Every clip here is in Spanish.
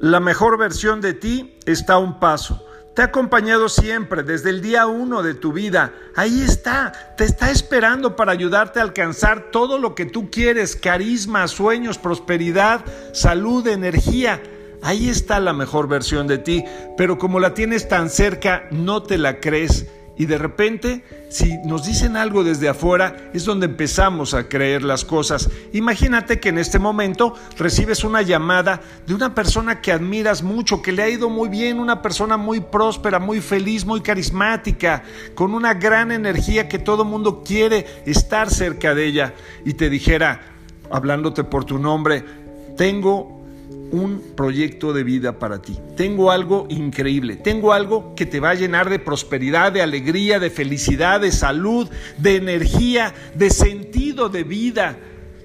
La mejor versión de ti está a un paso. Te ha acompañado siempre, desde el día uno de tu vida. Ahí está, te está esperando para ayudarte a alcanzar todo lo que tú quieres, carisma, sueños, prosperidad, salud, energía. Ahí está la mejor versión de ti, pero como la tienes tan cerca, no te la crees y de repente, si nos dicen algo desde afuera, es donde empezamos a creer las cosas. Imagínate que en este momento recibes una llamada de una persona que admiras mucho, que le ha ido muy bien, una persona muy próspera, muy feliz, muy carismática, con una gran energía que todo mundo quiere estar cerca de ella. Y te dijera, hablándote por tu nombre, tengo un proyecto de vida para ti. Tengo algo increíble, tengo algo que te va a llenar de prosperidad, de alegría, de felicidad, de salud, de energía, de sentido de vida.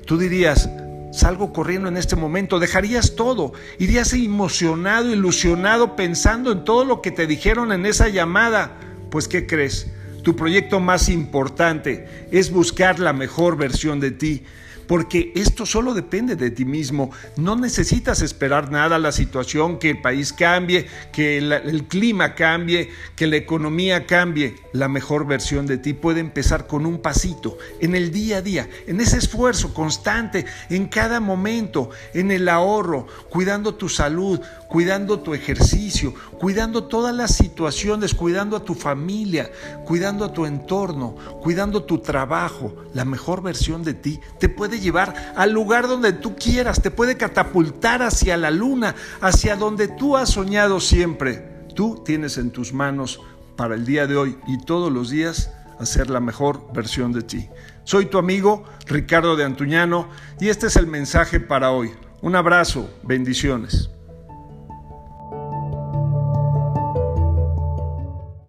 Tú dirías, salgo corriendo en este momento, dejarías todo, irías emocionado, ilusionado, pensando en todo lo que te dijeron en esa llamada. Pues, ¿qué crees? Tu proyecto más importante es buscar la mejor versión de ti porque esto solo depende de ti mismo. No necesitas esperar nada, la situación, que el país cambie, que el, clima cambie, que la economía cambie. La mejor versión de ti puede empezar con un pasito, en el día a día, en ese esfuerzo constante, en cada momento, en el ahorro, cuidando tu salud, cuidando tu ejercicio, cuidando todas las situaciones, cuidando a tu familia, cuidando a tu entorno, cuidando tu trabajo. La mejor versión de ti te puede llevar al lugar donde tú quieras, te puede catapultar hacia la luna, hacia donde tú has soñado siempre. Tú tienes en tus manos para el día de hoy y todos los días hacer la mejor versión de ti. Soy tu amigo Ricardo de Antuñano y este es el mensaje para hoy. Un abrazo, bendiciones.